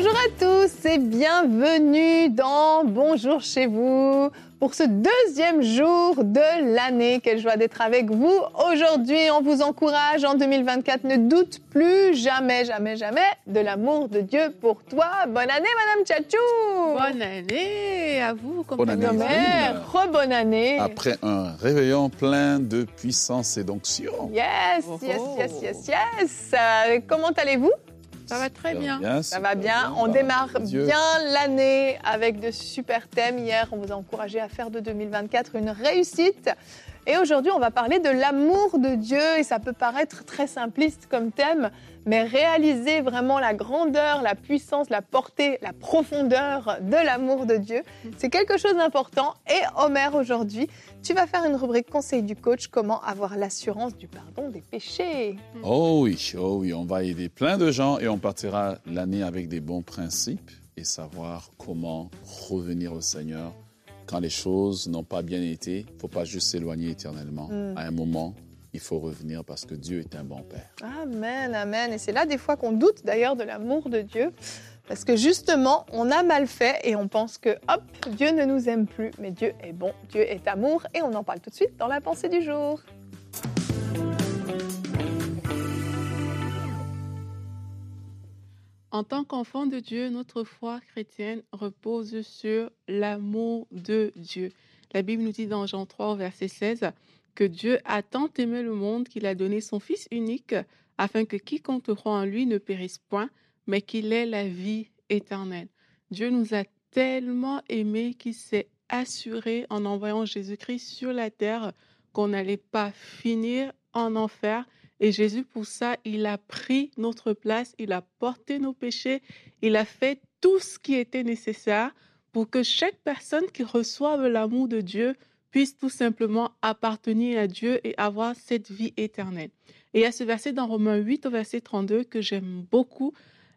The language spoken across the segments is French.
Bonjour à tous et bienvenue dans Bonjour chez vous pour ce deuxième jour de l'année. Quelle joie d'être avec vous. Aujourd'hui, on vous encourage en 2024. Ne doute plus jamais, jamais, jamais de l'amour de Dieu pour toi. Bonne année, Madame Tchatchou. Bonne année à vous, Bonne année. Mère, re-bonne année. Après un réveillon plein de puissance et d'onction. Yes, Oh, yes, oh. yes, yes, yes. Euh, comment allez-vous? Ça va très bien. Ça va super bien. On démarre Dieu. bien l'année avec de super thèmes. Hier, on vous a encouragé à faire de 2024 une réussite. Et aujourd'hui, on va parler de l'amour de Dieu. Et ça peut paraître très simpliste comme thème, mais réaliser vraiment la grandeur, la puissance, la portée, la profondeur de l'amour de Dieu, c'est quelque chose d'important. Et Homer, aujourd'hui, tu vas faire une rubrique conseil du coach, comment avoir l'assurance du pardon des péchés. Oh oui, oh oui, on va aider plein de gens et on partira l'année avec des bons principes et savoir comment revenir au Seigneur quand les choses n'ont pas bien été. Il ne faut pas juste s'éloigner éternellement. Mm. À un moment, il faut revenir parce que Dieu est un bon Père. Amen, amen. Et c'est là des fois qu'on doute d'ailleurs de l'amour de Dieu. Parce que justement, on a mal fait et on pense que, hop, Dieu ne nous aime plus. Mais Dieu est bon, Dieu est amour. Et on en parle tout de suite dans la pensée du jour. En tant qu'enfant de Dieu, notre foi chrétienne repose sur l'amour de Dieu. La Bible nous dit dans Jean 3 au verset 16 que Dieu a tant aimé le monde qu'il a donné son Fils unique afin que quiconque croit en lui ne périsse point, mais qu'il ait la vie éternelle. Dieu nous a tellement aimés qu'il s'est assuré en envoyant Jésus-Christ sur la terre qu'on n'allait pas finir en enfer. Et Jésus, pour ça, il a pris notre place, il a porté nos péchés, il a fait tout ce qui était nécessaire pour que chaque personne qui reçoive l'amour de Dieu puisse tout simplement appartenir à Dieu et avoir cette vie éternelle. Et il y a ce verset dans Romains 8 au verset 32 que j'aime beaucoup.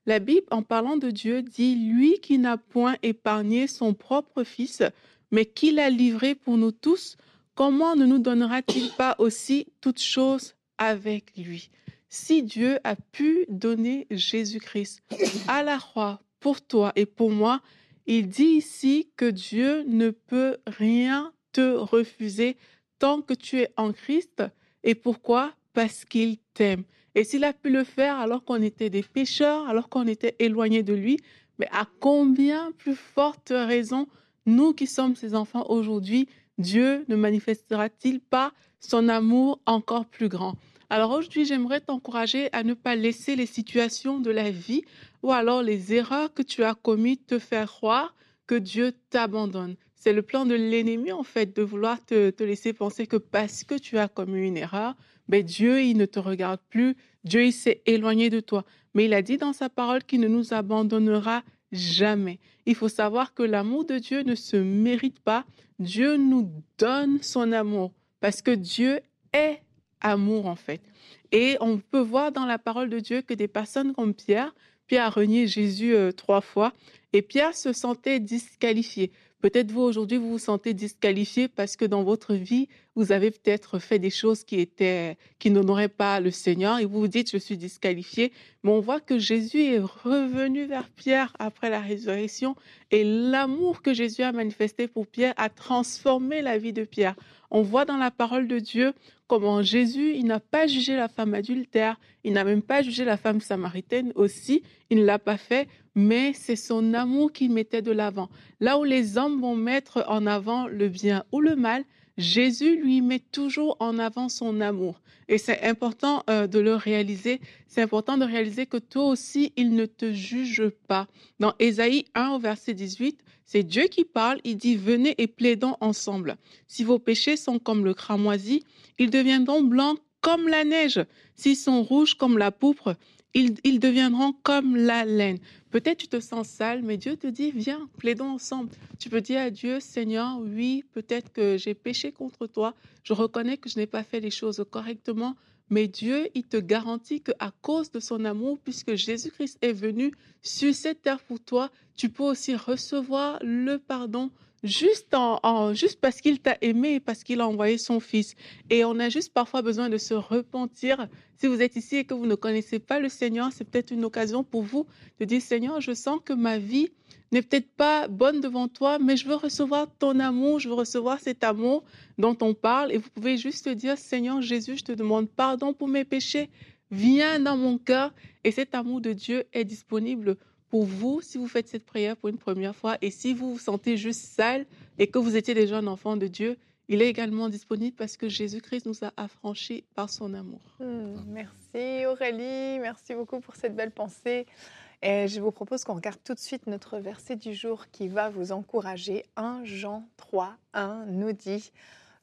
La Bible, en parlant de Dieu, dit Lui qui n'a point épargné son propre Fils, mais qui l'a livré pour nous tous, comment ne nous donnera-t-il pas aussi toutes choses avec lui Si Dieu a pu donner Jésus-Christ à la croix pour toi et pour moi, il dit ici que Dieu ne peut rien te refuser tant que tu es en Christ. Et pourquoi? Parce qu'il t'aime. Et s'il a pu le faire alors qu'on était des pécheurs, alors qu'on était éloignés de lui, mais à combien plus forte raison, nous qui sommes ses enfants aujourd'hui, Dieu ne manifestera-t-il pas son amour encore plus grand? Alors aujourd'hui, j'aimerais t'encourager à ne pas laisser les situations de la vie ou alors les erreurs que tu as commises te faire croire que Dieu t'abandonne. C'est le plan de l'ennemi, en fait, de vouloir te, te laisser penser que parce que tu as commis une erreur, ben Dieu, il ne te regarde plus, Dieu, il s'est éloigné de toi. Mais il a dit dans sa parole qu'il ne nous abandonnera jamais. Il faut savoir que l'amour de Dieu ne se mérite pas. Dieu nous donne son amour parce que Dieu est amour, en fait. Et on peut voir dans la parole de Dieu que des personnes comme Pierre, Pierre a renié Jésus euh, trois fois et Pierre se sentait disqualifié. Peut-être vous aujourd'hui vous vous sentez disqualifié parce que dans votre vie vous avez peut-être fait des choses qui étaient qui n'honoraient pas le Seigneur et vous vous dites je suis disqualifié. Mais on voit que Jésus est revenu vers Pierre après la résurrection et l'amour que Jésus a manifesté pour Pierre a transformé la vie de Pierre. On voit dans la parole de Dieu comment Jésus, il n'a pas jugé la femme adultère, il n'a même pas jugé la femme samaritaine aussi, il ne l'a pas fait, mais c'est son amour qu'il mettait de l'avant. Là où les hommes vont mettre en avant le bien ou le mal, Jésus lui met toujours en avant son amour. Et c'est important euh, de le réaliser. C'est important de réaliser que toi aussi, il ne te juge pas. Dans Ésaïe 1 au verset 18, c'est Dieu qui parle. Il dit, venez et plaidons ensemble. Si vos péchés sont comme le cramoisi, ils deviendront blancs comme la neige. S'ils sont rouges comme la pourpre, ils, deviendront comme la laine. Peut-être tu te sens sale, mais Dieu te dit, viens, plaidons ensemble. Tu peux dire à Dieu, Seigneur, oui, peut-être que j'ai péché contre toi. Je reconnais que je n'ai pas fait les choses correctement, Mais Dieu, il te garantit qu'à cause de son amour, puisque Jésus-Christ est venu sur cette terre pour toi, tu peux aussi recevoir le pardon juste, parce qu'il t'a aimé parce qu'il a envoyé son Fils. Et on a juste parfois besoin de se repentir. Si vous êtes ici et que vous ne connaissez pas le Seigneur, c'est peut-être une occasion pour vous de dire, Seigneur, je sens que ma vie n'est peut-être pas bonne devant toi, mais je veux recevoir ton amour, je veux recevoir cet amour dont on parle. Et vous pouvez juste dire, Seigneur Jésus, je te demande pardon pour mes péchés. Viens dans mon cœur. Et cet amour de Dieu est disponible pour vous si vous faites cette prière pour une première fois et si vous vous sentez juste sale et que vous étiez déjà un enfant de Dieu, il est également disponible parce que Jésus-Christ nous a affranchis par son amour. Hmm, merci Aurélie, merci beaucoup pour cette belle pensée. Et je vous propose qu'on regarde tout de suite notre verset du jour qui va vous encourager. 1 Jean 3, 1 nous dit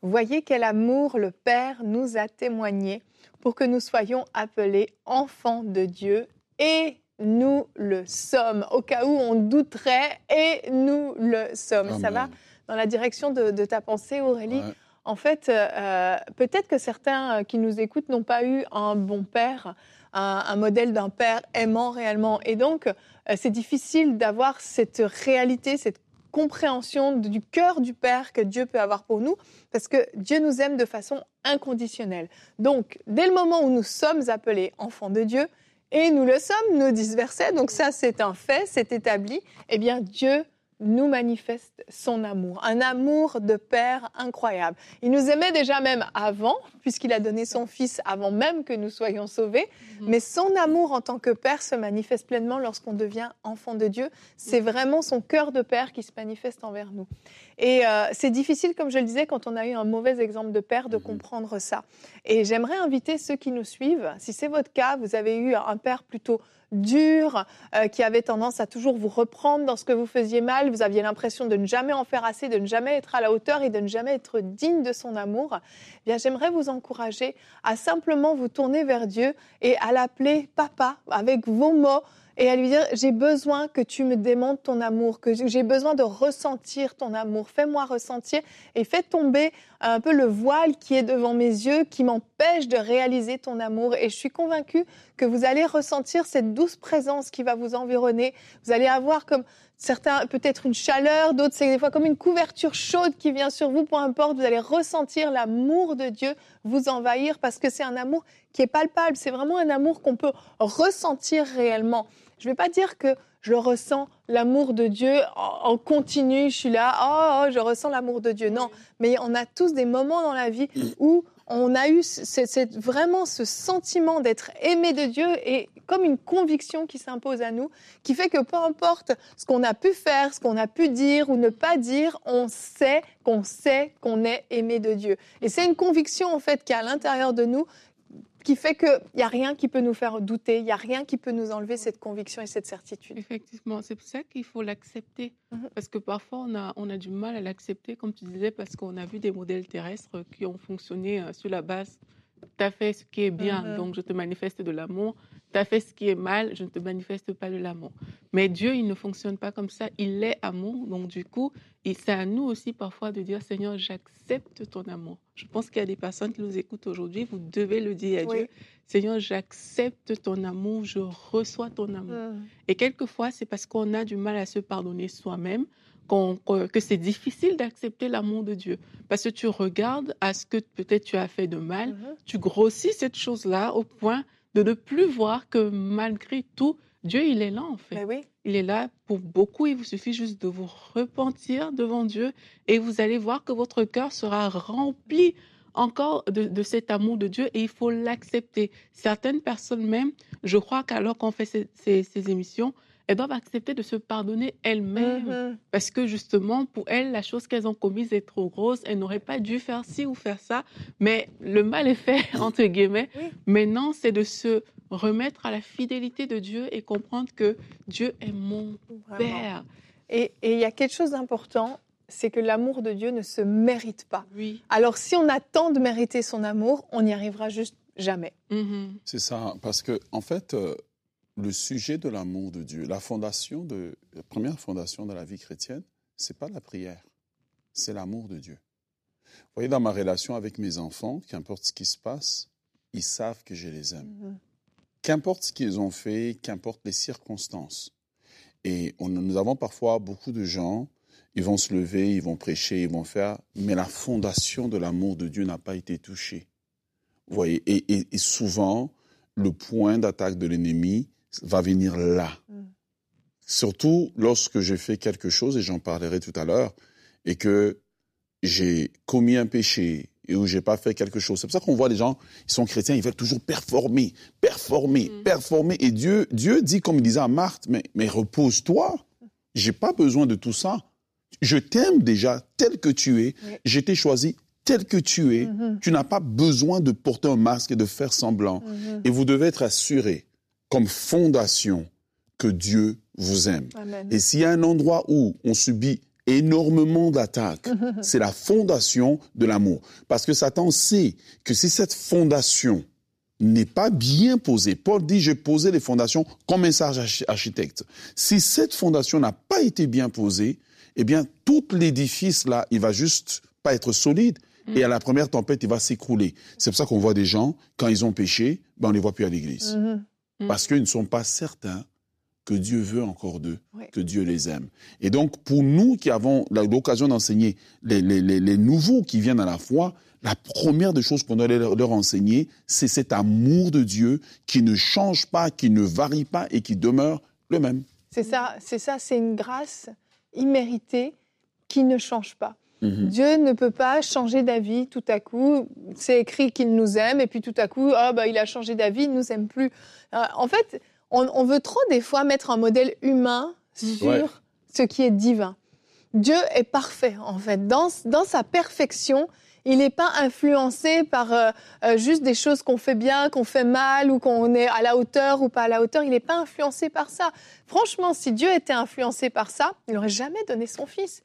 Voyez quel amour le Père nous a témoigné pour que nous soyons appelés enfants de Dieu et nous le sommes. Au cas où on douterait, et nous le sommes. Ça va dans la direction de, ta pensée, Aurélie. En fait, euh, peut-être que certains euh, qui nous écoutent n'ont pas eu un bon père, un, modèle d'un père aimant réellement. Et donc, euh, c'est difficile d'avoir cette réalité, cette compréhension du cœur du Père que Dieu peut avoir pour nous, parce que Dieu nous aime de façon inconditionnelle. Donc, dès le moment où nous sommes appelés enfants de Dieu, et nous le sommes, nous disent versets, donc ça c'est un fait, c'est établi, eh bien Dieu nous manifeste son amour, un amour de Père incroyable. Il nous aimait déjà même avant, puisqu'il a donné son Fils avant même que nous soyons sauvés, mhm. mais son amour en tant que Père se manifeste pleinement lorsqu'on devient enfant de Dieu. C'est vraiment son cœur de Père qui se manifeste envers nous. Et euh, c'est difficile, comme je le disais, quand on a eu un mauvais exemple de Père, de mhm. comprendre ça. Et j'aimerais inviter ceux qui nous suivent, si c'est votre cas, vous avez eu un Père plutôt dur, euh, qui avait tendance à toujours vous reprendre dans ce que vous faisiez mal. Vous aviez l'impression de ne jamais en faire assez, de ne jamais être à la hauteur et de ne jamais être digne de son amour. Eh bien, j'aimerais vous encourager à simplement vous tourner vers Dieu et à l'appeler Papa avec vos mots et à lui dire j'ai besoin que tu me démontres ton amour, que j'ai besoin de ressentir ton amour. Fais-moi ressentir et fais tomber un peu le voile qui est devant mes yeux, qui m'empêche de réaliser ton amour. Et je suis convaincue que vous allez ressentir cette douce présence qui va vous environner. Vous allez avoir comme certains peut-être une chaleur, d'autres c'est des fois comme une couverture chaude qui vient sur vous, peu importe, vous allez ressentir l'amour de Dieu vous envahir parce que c'est un amour qui est palpable, c'est vraiment un amour qu'on peut ressentir réellement. Je ne vais pas dire que je ressens, l'amour de Dieu en, continu, je suis là, oh, oh je ressens l'amour de Dieu. Non, mais on a tous des moments dans la vie où on a eu c'est vraiment ce sentiment d'être aimé de Dieu et comme une conviction qui s'impose à nous, qui fait que peu importe ce qu'on a pu faire, ce qu'on a pu dire ou ne pas dire, on sait qu'on sait qu'on est aimé de Dieu. Et c'est une conviction en fait qui est à l'intérieur de nous qui fait qu'il n'y a rien qui peut nous faire douter, il n'y a rien qui peut nous enlever cette conviction et cette certitude. Effectivement, c'est pour ça qu'il faut l'accepter. Mhm. Parce que parfois, on a, on a du mal à l'accepter, comme tu disais, parce qu'on a vu des modèles terrestres qui ont fonctionné euh, sur la base tu as fait ce qui est bien, mhm. donc je te manifeste de l'amour tu as fait ce qui est mal, je ne te manifeste pas de l'amour. Mais Dieu, il ne fonctionne pas comme ça. Il est amour. Donc, du coup, c'est à nous aussi parfois de dire Seigneur, j'accepte ton amour. Je pense qu'il y a des personnes qui nous écoutent aujourd'hui. Vous devez le dire à Dieu Seigneur, j'accepte ton amour, je reçois ton amour. Mm. Et quelquefois, c'est parce qu'on a du mal à se pardonner soi-même. Que c'est difficile d'accepter l'amour de Dieu. Parce que tu regardes à ce que peut-être tu as fait de mal, mm-hmm. tu grossis cette chose-là au point de ne plus voir que malgré tout, Dieu, il est là en fait. Ben il est là pour beaucoup. Il vous suffit juste de vous repentir devant Dieu et vous allez voir que votre cœur sera rempli encore de, cet amour de Dieu et il faut l'accepter. Certaines personnes même, je crois qu'alors qu'on fait ces émissions, elles doivent accepter de se pardonner elles-mêmes. Mm-hmm. Parce que justement, pour elles, la chose qu'elles ont commise est trop grosse. Elles n'auraient pas dû faire ci ou faire ça. Mais le mal est fait, entre guillemets. Maintenant, c'est de se remettre à la fidélité de Dieu et comprendre que Dieu est mon Père. Et il y a quelque chose d'important, c'est que l'amour de Dieu ne se mérite pas. Oui. Alors si on attend de mériter son amour, on n'y arrivera juste jamais. Mm-hmm. C'est ça, parce que en fait, euh, le sujet de l'amour de Dieu, la fondation de la première fondation de la vie chrétienne, c'est pas la prière, c'est l'amour de Dieu. Vous voyez, dans ma relation avec mes enfants, qu'importe ce qui se passe, ils savent que je les aime. Mhm. Qu'importe ce qu'ils ont fait, qu'importe les circonstances. Et on- nous avons parfois beaucoup de gens, ils vont se lever, ils vont prêcher, ils vont faire, mais la fondation de l'amour de Dieu n'a pas été touchée. Vous voyez, et, et- et souvent, le point d'attaque de l'ennemi va venir là. Mm. Surtout lorsque je fais quelque chose, et j'en parlerai tout à l'heure, et que j'ai commis un péché et où j'ai pas fait quelque chose. C'est pour ça qu'on voit les gens, ils sont chrétiens, ils veulent toujours performer, performer, Mm. performer. Et Dieu, Dieu dit, comme il disait à Marthe, mais, mais repose-toi. J'ai pas besoin de tout ça. Je t'aime déjà tel que tu es. Oui. Je t'ai choisi tel que tu es. Mhm. Tu n'as pas besoin de porter un masque et de faire semblant. Mhm. Et vous devez être assuré, comme fondation, que Dieu vous aime. Amen. Et s'il y a un endroit où on subit énormément d'attaques, c'est la fondation de l'amour. Parce que Satan sait que si cette fondation n'est pas bien posée, Paul dit, j'ai posé les fondations comme un sage archi- architecte. Si cette fondation n'a pas été bien posée, eh bien, tout l'édifice là, il va juste pas être solide. Et à la première tempête, il va s'écrouler. C'est pour ça qu'on voit des gens, quand ils ont péché, ben on les voit plus à l'église Mhm. Mm. parce qu'ils ne sont pas certains que Dieu veut encore d'eux, Oui. que Dieu les aime. Et donc, pour nous qui avons l'occasion d'enseigner les, les- les- les nouveaux qui viennent à la foi, la première des choses qu'on doit leur, leur enseigner, c'est cet amour de Dieu qui ne change pas, qui ne varie pas et qui demeure le même. C'est ça, c'est ça, c'est une grâce imméritée qui ne change pas. Mhm. Dieu ne peut pas changer d'avis tout à coup. C'est écrit qu'il nous aime et puis tout à coup, ah bah il a changé d'avis, il nous aime plus. Euh, en fait, on, on veut trop des fois mettre un modèle humain sur Ouais. ce qui est divin. Dieu est parfait en fait. Dans, dans sa perfection, il n'est pas influencé par euh, euh, juste des choses qu'on fait bien, qu'on fait mal ou qu'on est à la hauteur ou pas à la hauteur. Il n'est pas influencé par ça. Franchement, si Dieu était influencé par ça, il n'aurait jamais donné son fils.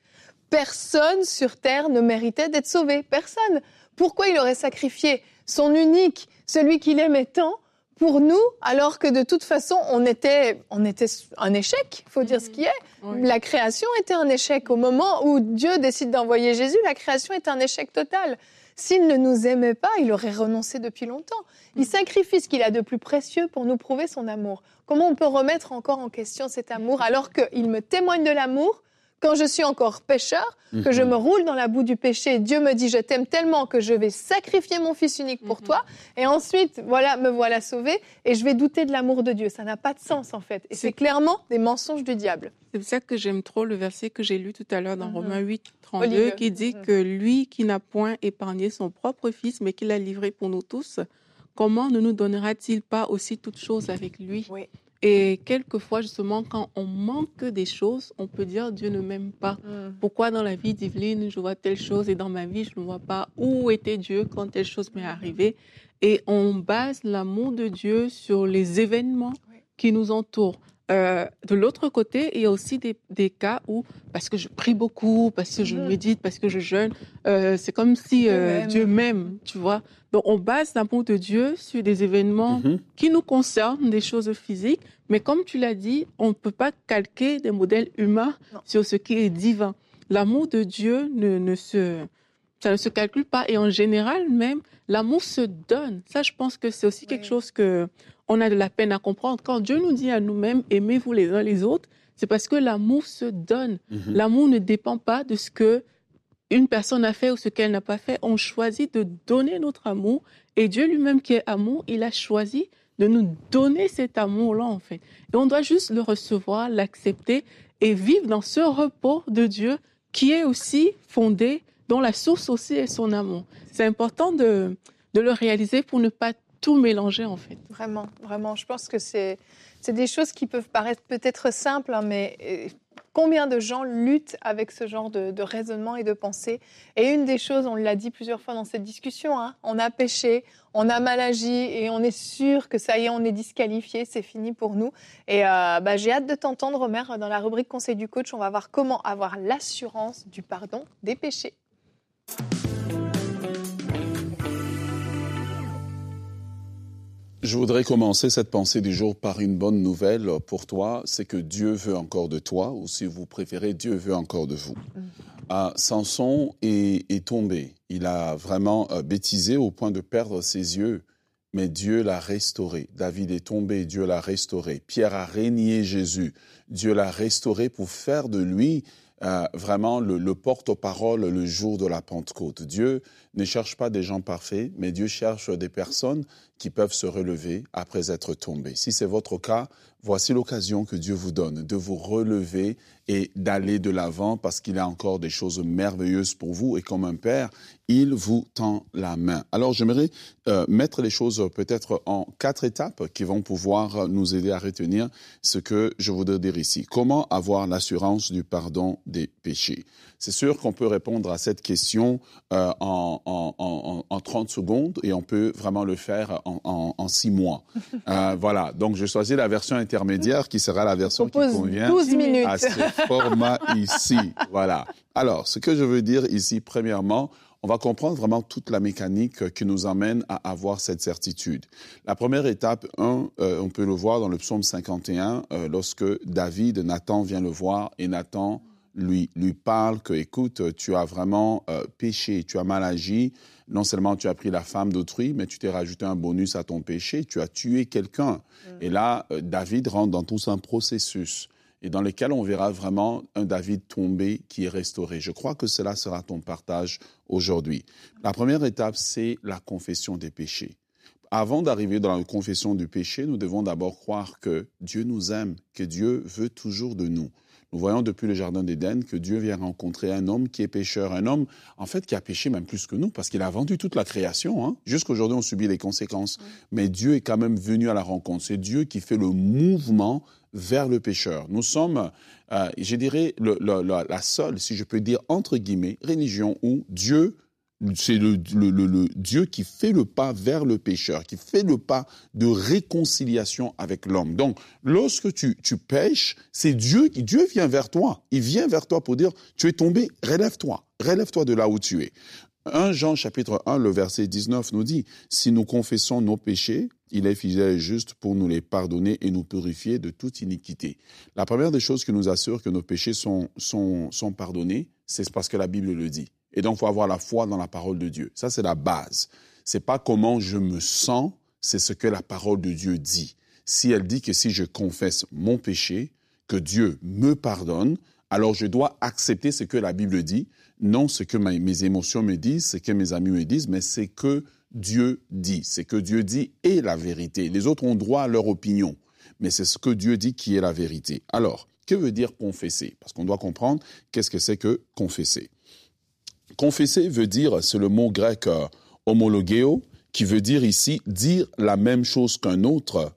Personne sur terre ne méritait d'être sauvé. Personne. Pourquoi il aurait sacrifié son unique, celui qu'il aimait tant, pour nous, alors que de toute façon, on était, on était un échec, faut dire ce qui est. La création était un échec. Au moment où Dieu décide d'envoyer Jésus, la création est un échec total. S'il ne nous aimait pas, il aurait renoncé depuis longtemps. Il sacrifie ce qu'il a de plus précieux pour nous prouver son amour. Comment on peut remettre encore en question cet amour alors qu'il me témoigne de l'amour quand je suis encore pécheur, que je Mhm. me roule dans la boue du péché, Dieu me dit je t'aime tellement que je vais sacrifier mon fils unique pour Mhm. toi, et ensuite voilà me voilà sauvé, et je vais douter de l'amour de Dieu. Ça n'a pas de sens en fait, et C'est- clairement des mensonges du diable. C'est pour ça que j'aime trop le verset que j'ai lu tout à l'heure dans Mhm. Romains 8, 32, Olivier. qui dit que lui qui n'a point épargné son propre fils, mais qui l'a livré pour nous tous, comment ne nous donnera-t-il pas aussi toutes choses avec lui? Oui. Et quelquefois, justement, quand on manque des choses, on peut dire Dieu ne m'aime pas. Pourquoi dans la vie d'Yveline, je vois telle chose et dans ma vie, je ne vois pas où était Dieu quand telle chose m'est arrivée? Et on base l'amour de Dieu sur les événements Oui. qui nous entourent. Euh, de l'autre côté, il y a aussi des, des cas où, parce que je prie beaucoup, parce que je Mhm. médite, parce que je jeûne, euh, c'est comme si Dieu euh, m'aime. Dieu m'aime, tu vois. Donc on base l'amour de Dieu sur des événements Mhm. qui nous concernent, des choses physiques, mais comme tu l'as dit, on ne peut pas calquer des modèles humains Non. sur ce qui est divin. L'amour de Dieu ne, ne se, ça ne se calcule pas et en général même, l'amour se donne. Ça, je pense que c'est aussi quelque chose que on a de la peine à comprendre. Quand Dieu nous dit à nous-mêmes, aimez-vous les uns les autres, c'est parce que l'amour se donne. Mhm. L'amour ne dépend pas de ce que une personne a fait ou ce qu'elle n'a pas fait. On choisit de donner notre amour et Dieu lui-même qui est amour, il a choisi de nous donner cet amour-là en fait. Et on doit juste le recevoir, l'accepter et vivre dans ce repos de Dieu qui est aussi fondé, dont la source aussi est son amour. C'est important de, de le réaliser pour ne pas tout mélanger en fait. Vraiment, vraiment. Je pense que c'est des choses qui peuvent paraître peut-être simples, hein, mais euh, combien de gens luttent avec ce genre de, de raisonnement et de pensée? Et une des choses, on l'a dit plusieurs fois dans cette discussion, hein, on a péché, on a mal agi et on est sûr que ça y est, on est disqualifié, c'est fini pour nous. Et euh, bah, j'ai hâte de t'entendre, Omer, dans la rubrique Conseil du coach. On va voir comment avoir l'assurance du pardon des péchés. Je voudrais commencer cette pensée du jour par une bonne nouvelle pour toi, c'est que Dieu veut encore de toi, ou si vous préférez, Dieu veut encore de vous. Ah, Samson est, est tombé. Il a vraiment euh, bêtisé au point de perdre ses yeux. mais Dieu l'a restauré. David est tombé, Dieu l'a restauré. Pierre a régné Jésus, Dieu l'a restauré pour faire de lui euh, vraiment le, le porte-parole le jour de la Pentecôte. Dieu ne cherche pas des gens parfaits, mais Dieu cherche des personnes qui peuvent se relever après être tombées. Si c'est votre cas, voici l'occasion que Dieu vous donne de vous relever et d'aller de l'avant parce qu'il a encore des choses merveilleuses pour vous et comme un père, il vous tend la main. Alors j'aimerais euh, mettre les choses peut-être en quatre étapes qui vont pouvoir nous aider à retenir ce que je voudrais dire ici. Comment avoir l'assurance du pardon des péchés? C'est sûr qu'on peut répondre à cette question euh, en, en, en, 30 secondes et on peut vraiment le faire en, en six mois. Euh, voilà, donc je choisis la version intermédiaire qui sera la version qui convient 12 minutes. à ce format ici. Voilà. Alors, ce que je veux dire ici, premièrement, on va comprendre vraiment toute la mécanique qui nous amène à avoir cette certitude. La première étape, un, euh, on peut le voir dans le psaume 51, euh, lorsque David, Nathan vient le voir et Nathan lui, lui parle que, écoute, tu as vraiment euh, péché, tu as mal agi. Non seulement tu as pris la femme d'autrui, mais tu t'es rajouté un bonus à ton péché, tu as tué quelqu'un. Et là, euh, David rentre dans tout un processus et dans lequel on verra vraiment un David tombé qui est restauré. Je crois que cela sera ton partage aujourd'hui. La première étape, c'est la confession des péchés. Avant d'arriver dans la confession du péché, nous devons d'abord croire que Dieu nous aime, que Dieu veut toujours de nous. Nous voyons depuis le Jardin d'Éden que Dieu vient rencontrer un homme qui est pécheur, un homme en fait qui a péché même plus que nous parce qu'il a vendu toute la création. Hein. Jusqu'aujourd'hui, on subit les conséquences. Mais Dieu est quand même venu à la rencontre. C'est Dieu qui fait le mouvement vers le pécheur. Nous sommes, euh, je dirais, le, la seule, si je peux dire entre guillemets, religion où Dieu c'est le, Dieu qui fait le pas vers le pécheur, qui fait le pas de réconciliation avec l'homme. Donc, lorsque tu, tu pêches, c'est Dieu qui Dieu vient vers toi. Il vient vers toi pour dire, tu es tombé, relève-toi, relève-toi de là où tu es. 1 Jean chapitre 1, le verset 19 nous dit, si nous confessons nos péchés, il est fidèle et juste pour nous les pardonner et nous purifier de toute iniquité. La première des choses qui nous assure que nos péchés sont, sont, sont pardonnés, c'est parce que la Bible le dit. Et donc, il faut avoir la foi dans la parole de Dieu. Ça, c'est la base. C'est pas comment je me sens, c'est ce que la parole de Dieu dit. Si elle dit que si je confesse mon péché, que Dieu me pardonne, alors je dois accepter ce que la Bible dit, non ce que mes émotions me disent, ce que mes amis me disent, mais c'est que Dieu dit. C'est que Dieu dit est la vérité. Les autres ont droit à leur opinion, mais c'est ce que Dieu dit qui est la vérité. Alors, que veut dire confesser? Parce qu'on doit comprendre qu'est-ce que c'est que confesser. Confesser veut dire, c'est le mot grec euh, homologeo, qui veut dire ici dire la même chose qu'un autre.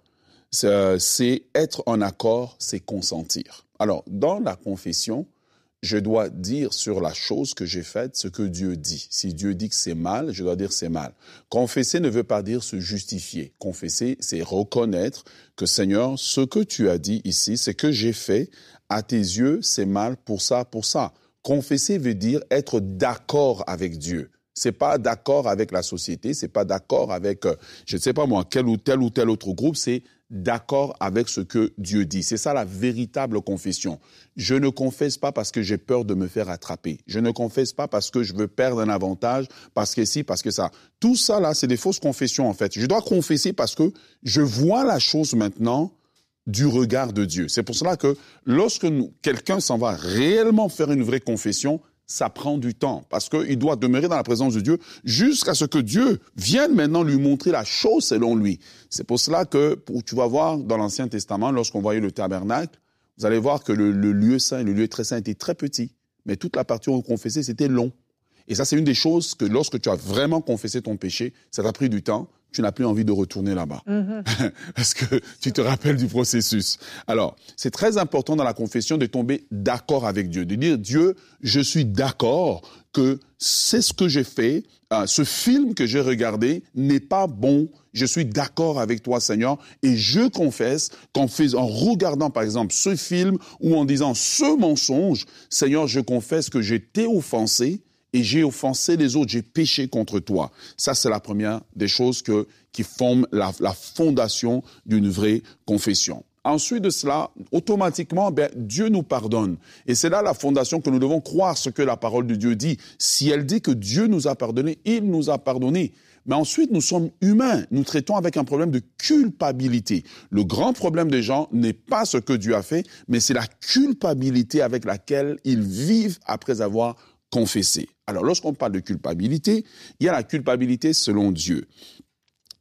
Euh, c'est être en accord, c'est consentir. Alors, dans la confession, je dois dire sur la chose que j'ai faite ce que Dieu dit. Si Dieu dit que c'est mal, je dois dire c'est mal. Confesser ne veut pas dire se justifier. Confesser, c'est reconnaître que Seigneur, ce que tu as dit ici, c'est que j'ai fait, à tes yeux, c'est mal pour ça, pour ça. Confesser veut dire être d'accord avec Dieu. C'est pas d'accord avec la société, c'est pas d'accord avec, euh, je ne sais pas moi, quel ou tel ou tel autre groupe, c'est d'accord avec ce que Dieu dit. C'est ça la véritable confession. Je ne confesse pas parce que j'ai peur de me faire attraper. Je ne confesse pas parce que je veux perdre un avantage, parce que si, parce que ça. Tout ça là, c'est des fausses confessions en fait. Je dois confesser parce que je vois la chose maintenant du regard de Dieu. C'est pour cela que lorsque quelqu'un s'en va réellement faire une vraie confession, ça prend du temps parce qu'il doit demeurer dans la présence de Dieu jusqu'à ce que Dieu vienne maintenant lui montrer la chose selon lui. C'est pour cela que tu vas voir dans l'Ancien Testament, lorsqu'on voyait le tabernacle, vous allez voir que le, lieu saint, le lieu très saint était très petit, mais toute la partie où on confessait, c'était long. Et ça, c'est une des choses que lorsque tu as vraiment confessé ton péché, ça t'a pris du temps, tu n'as plus envie de retourner là-bas. Mm-hmm. Parce que tu te rappelles du processus. Alors, c'est très important dans la confession de tomber d'accord avec Dieu, de dire, Dieu, je suis d'accord que c'est ce que j'ai fait, euh, ce film que j'ai regardé n'est pas bon. Je suis d'accord avec toi, Seigneur, et je confesse qu'en en regardant, par exemple, ce film ou en disant ce mensonge, Seigneur, je confesse que j'étais offensé et j'ai offensé les autres, j'ai péché contre toi. Ça, c'est la première des choses que, qui forment la, fondation d'une vraie confession. Ensuite de cela, automatiquement, ben, Dieu nous pardonne. Et c'est là la fondation que nous devons croire ce que la parole de Dieu dit. Si elle dit que Dieu nous a pardonné, il nous a pardonné. Mais ensuite, nous sommes humains. Nous traitons avec un problème de culpabilité. Le grand problème des gens n'est pas ce que Dieu a fait, mais c'est la culpabilité avec laquelle ils vivent après avoir confessé. Alors, lorsqu'on parle de culpabilité, il y a la culpabilité selon Dieu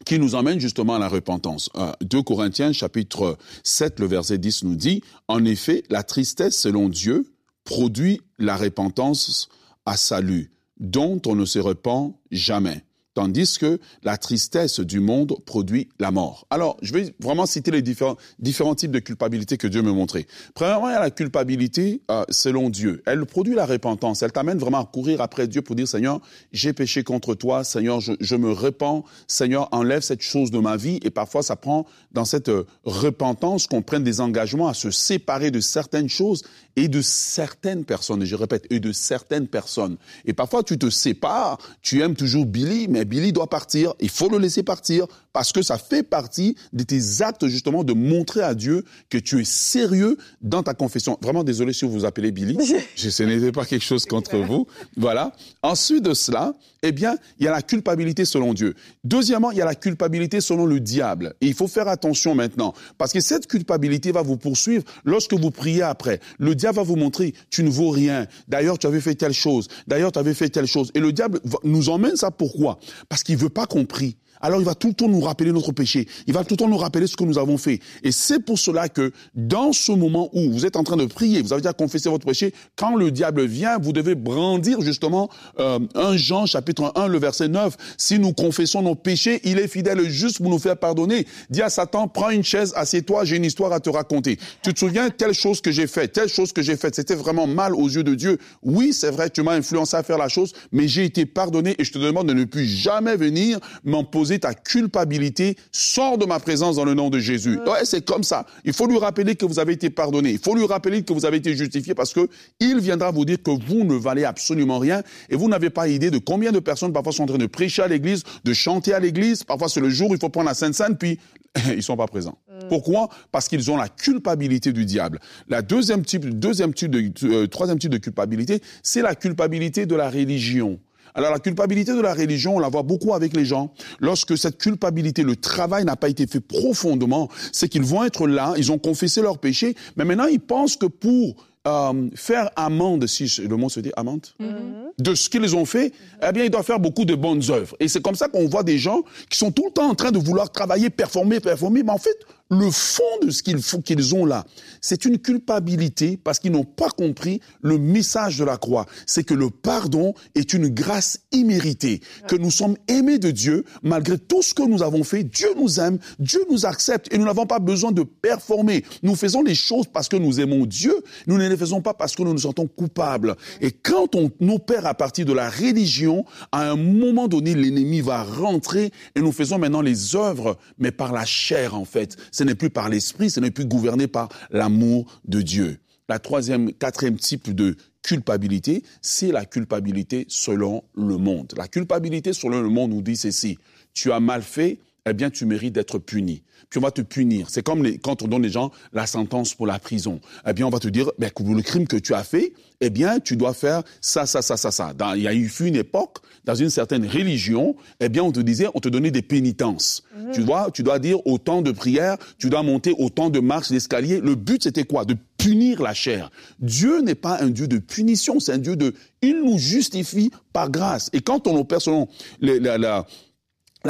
qui nous emmène justement à la repentance. 2 Corinthiens chapitre 7, le verset 10 nous dit, En effet, la tristesse selon Dieu produit la repentance à salut, dont on ne se repent jamais tandis que la tristesse du monde produit la mort. Alors, je vais vraiment citer les différents, types de culpabilité que Dieu me montrait. Premièrement, il y a la culpabilité euh, selon Dieu. Elle produit la repentance. Elle t'amène vraiment à courir après Dieu pour dire, Seigneur, j'ai péché contre toi, Seigneur, je, me repens, Seigneur, enlève cette chose de ma vie. Et parfois, ça prend dans cette euh, repentance qu'on prenne des engagements à se séparer de certaines choses et de certaines personnes. Et je répète, et de certaines personnes. Et parfois, tu te sépares, tu aimes toujours Billy, mais Billy doit partir, il faut le laisser partir parce que ça fait partie de tes actes justement de montrer à Dieu que tu es sérieux dans ta confession. Vraiment désolé si vous vous appelez Billy, je, ce n'était pas quelque chose contre vous. Voilà. Ensuite de cela, eh bien, il y a la culpabilité selon Dieu. Deuxièmement, il y a la culpabilité selon le diable. Et il faut faire attention maintenant parce que cette culpabilité va vous poursuivre lorsque vous priez après. Le diable va vous montrer, tu ne vaux rien. D'ailleurs, tu avais fait telle chose. D'ailleurs, tu avais fait telle chose. Et le diable nous emmène ça pourquoi? Parce qu'il veut pas qu'on prie alors il va tout le temps nous rappeler notre péché. Il va tout le temps nous rappeler ce que nous avons fait. Et c'est pour cela que dans ce moment où vous êtes en train de prier, vous avez déjà confessé votre péché, quand le diable vient, vous devez brandir justement euh, 1 Jean chapitre 1, le verset 9. Si nous confessons nos péchés, il est fidèle et juste pour nous faire pardonner. Dis à Satan, prends une chaise, assieds-toi, j'ai une histoire à te raconter. Tu te souviens telle chose que j'ai faite, telle chose que j'ai faite, c'était vraiment mal aux yeux de Dieu. Oui, c'est vrai, tu m'as influencé à faire la chose, mais j'ai été pardonné et je te demande de ne plus jamais venir m'en ta culpabilité, sors de ma présence dans le nom de Jésus. Ouais, c'est comme ça. Il faut lui rappeler que vous avez été pardonné. Il faut lui rappeler que vous avez été justifié parce que il viendra vous dire que vous ne valez absolument rien et vous n'avez pas idée de combien de personnes parfois sont en train de prêcher à l'église, de chanter à l'église. Parfois c'est le jour où il faut prendre la Sainte Sainte puis ils sont pas présents. Mm. Pourquoi? Parce qu'ils ont la culpabilité du diable. La deuxième type, deuxième type de, euh, troisième type de culpabilité, c'est la culpabilité de la religion. Alors la culpabilité de la religion, on la voit beaucoup avec les gens. Lorsque cette culpabilité, le travail n'a pas été fait profondément, c'est qu'ils vont être là, ils ont confessé leur péché, mais maintenant ils pensent que pour euh, faire amende, si le mot se dit amende, mm-hmm. de ce qu'ils ont fait, eh bien, ils doivent faire beaucoup de bonnes œuvres. Et c'est comme ça qu'on voit des gens qui sont tout le temps en train de vouloir travailler, performer, performer, mais en fait, le fond de ce qu'ils ont là, c'est une culpabilité parce qu'ils n'ont pas compris le message de la croix. C'est que le pardon est une grâce imméritée, que nous sommes aimés de Dieu malgré tout ce que nous avons fait. Dieu nous aime, Dieu nous accepte et nous n'avons pas besoin de performer. Nous faisons les choses parce que nous aimons Dieu. Nous ne les faisons pas parce que nous nous sentons coupables. Et quand on opère à partir de la religion, à un moment donné, l'ennemi va rentrer et nous faisons maintenant les œuvres, mais par la chair en fait ce n'est plus par l'esprit, ce n'est plus gouverné par l'amour de Dieu. La troisième, quatrième type de culpabilité, c'est la culpabilité selon le monde. La culpabilité selon le monde nous dit ceci. Tu as mal fait, eh bien, tu mérites d'être puni. Puis on va te punir. C'est comme les, quand on donne les gens la sentence pour la prison. Eh bien, on va te dire, ben, le crime que tu as fait, eh bien, tu dois faire ça, ça, ça, ça, ça. Dans, il y a eu une époque, dans une certaine religion, eh bien, on te disait, on te donnait des pénitences. Mmh. Tu vois, tu dois dire autant de prières, tu dois monter autant de marches d'escalier. Le but, c'était quoi? De punir la chair. Dieu n'est pas un Dieu de punition, c'est un Dieu de, il nous justifie par grâce. Et quand on opère selon la, la, la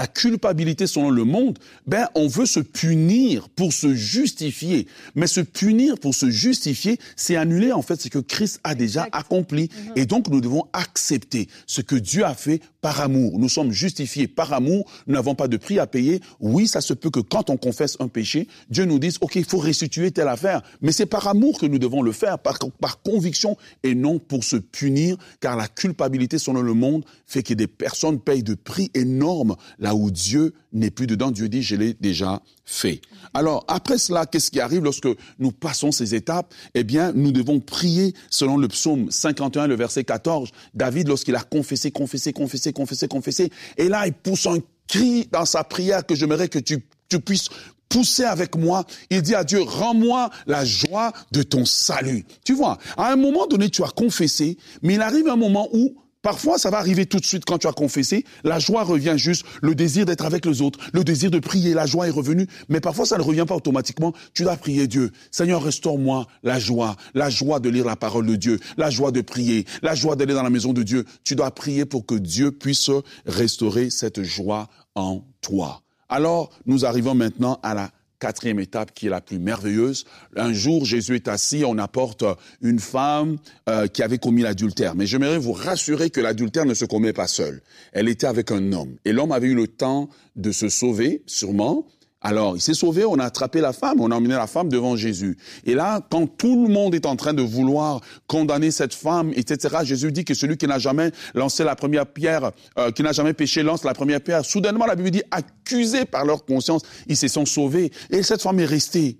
culpabilité selon le monde, ben on veut se punir pour se justifier. Mais se punir pour se justifier, c'est annuler en fait ce que Christ a déjà accompli. Mhm. Et donc nous devons accepter ce que Dieu a fait par amour. Nous sommes justifiés par amour, nous n'avons pas de prix à payer. Oui, ça se peut que quand on confesse un péché, Dieu nous dise, OK, il faut restituer telle affaire. Mais c'est par amour que nous devons le faire, par, par conviction et non pour se punir, car la culpabilité selon le monde fait que des personnes payent de prix énormes là où Dieu n'est plus dedans. Dieu dit, je l'ai déjà fait. Alors, après cela, qu'est-ce qui arrive lorsque nous passons ces étapes? Eh bien, nous devons prier selon le psaume 51, le verset 14. David, lorsqu'il a confessé, confessé, confessé, confessé, confessé, et là, il pousse un cri dans sa prière que j'aimerais que tu, tu puisses pousser avec moi. Il dit à Dieu, rends-moi la joie de ton salut. Tu vois, à un moment donné, tu as confessé, mais il arrive un moment où Parfois, ça va arriver tout de suite quand tu as confessé. La joie revient juste, le désir d'être avec les autres, le désir de prier, la joie est revenue. Mais parfois, ça ne revient pas automatiquement. Tu dois prier Dieu. Seigneur, restaure-moi la joie, la joie de lire la parole de Dieu, la joie de prier, la joie d'aller dans la maison de Dieu. Tu dois prier pour que Dieu puisse restaurer cette joie en toi. Alors, nous arrivons maintenant à la quatrième étape qui est la plus merveilleuse. Un jour, Jésus est assis, on apporte une femme euh, qui avait commis l'adultère. Mais j'aimerais vous rassurer que l'adultère ne se commet pas seul. Elle était avec un homme. Et l'homme avait eu le temps de se sauver, sûrement, alors, il s'est sauvé, on a attrapé la femme, on a emmené la femme devant Jésus. Et là, quand tout le monde est en train de vouloir condamner cette femme, etc., Jésus dit que celui qui n'a jamais lancé la première pierre, euh, qui n'a jamais péché, lance la première pierre. Soudainement, la Bible dit, accusés par leur conscience, ils se sont sauvés. Et cette femme est restée.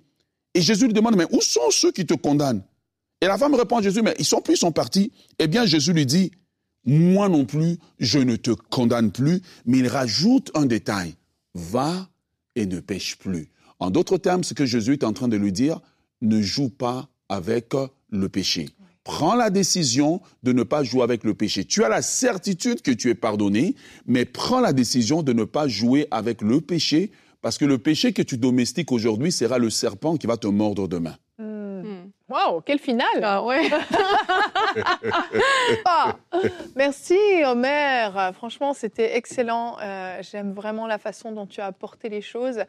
Et Jésus lui demande, mais où sont ceux qui te condamnent? Et la femme répond à Jésus, mais ils sont plus, ils sont partis. Eh bien, Jésus lui dit, moi non plus, je ne te condamne plus, mais il rajoute un détail. Va et ne pêche plus. En d'autres termes, ce que Jésus est en train de lui dire, ne joue pas avec le péché. Prends la décision de ne pas jouer avec le péché. Tu as la certitude que tu es pardonné, mais prends la décision de ne pas jouer avec le péché, parce que le péché que tu domestiques aujourd'hui sera le serpent qui va te mordre demain. Waouh, quel final ah, ouais. Ah, merci Omer, franchement c'était excellent. Euh, j'aime vraiment la façon dont tu as apporté les choses.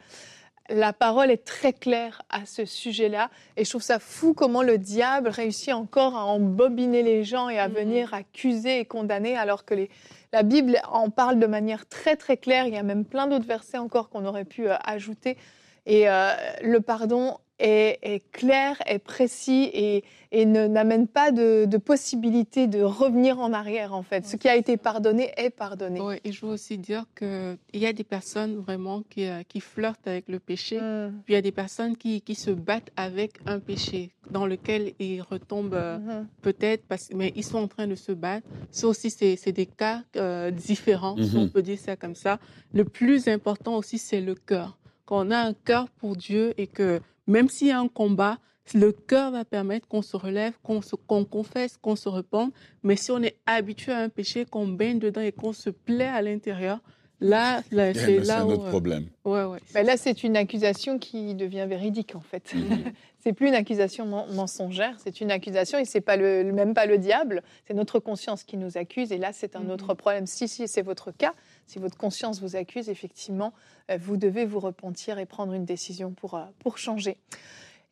La parole est très claire à ce sujet-là et je trouve ça fou comment le diable réussit encore à embobiner les gens et à mm-hmm. venir accuser et condamner alors que les, la Bible en parle de manière très très claire. Il y a même plein d'autres versets encore qu'on aurait pu euh, ajouter. Et euh, le pardon est, clair, est précis et, et n'amène pas de, possibilité de revenir en arrière, en fait. Ce qui a été pardonné est pardonné. Oui, et je veux aussi dire qu'il y a des personnes vraiment qui, euh, qui flirtent avec le péché, mm. puis il y a des personnes qui, qui, se battent avec un péché dans lequel ils retombent euh, mm-hmm. peut-être, parce, mais ils sont en train de se battre. Ça aussi, c'est des cas euh, différents, si on mm-hmm. peut dire ça comme ça. Le plus important aussi, c'est le cœur. Quand on a un cœur pour Dieu et que même s'il y a un combat, le cœur va permettre qu'on se relève, qu'on confesse, qu'on se repente. Mais si on est habitué à un péché, qu'on baigne dedans et qu'on se plaît à l'intérieur, là, là c'est là où... notre problème. Ouais, ouais. Ben là, c'est une accusation qui devient véridique, en fait. Mhm. c'est plus une accusation mensongère, c'est une accusation et c'est pas le, même pas le diable, c'est notre conscience qui nous accuse. Et là, c'est un mhm. autre problème. Si, si c'est votre cas, si votre conscience vous accuse, effectivement, euh, vous devez vous repentir et prendre une décision pour, euh, pour changer.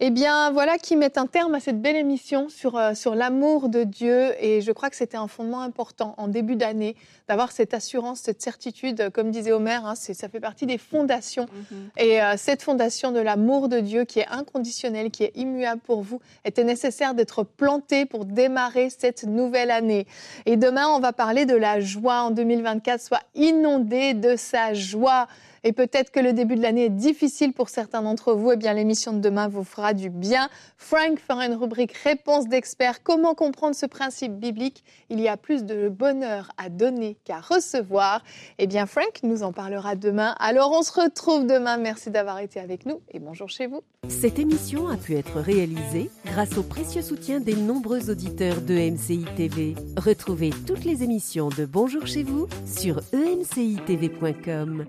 Eh bien, voilà qui met un terme à cette belle émission sur, euh, sur l'amour de Dieu. Et je crois que c'était un fondement important en début d'année d'avoir cette assurance, cette certitude. Comme disait Omer, hein, ça fait partie des fondations. Mhm. Et cette fondation de l'amour de Dieu qui est inconditionnel, qui est immuable pour vous, était nécessaire d'être plantée pour démarrer cette nouvelle année. Et demain, on va parler de la joie en 2024. Soit inondé de sa joie. Et peut-être que le début de l'année est difficile pour certains d'entre vous. Eh bien, l'émission de demain vous fera du bien. Frank fera une rubrique réponse d'experts. Comment comprendre ce principe biblique? Il y a plus de bonheur à donner qu'à recevoir. Eh bien, Frank nous en parlera demain. Alors, on se retrouve demain. Merci d'avoir été avec nous et bonjour chez vous. Cette émission a pu être réalisée grâce au précieux soutien des nombreux auditeurs de MCI TV. Retrouvez toutes les émissions de Bonjour chez vous sur emcitv.com.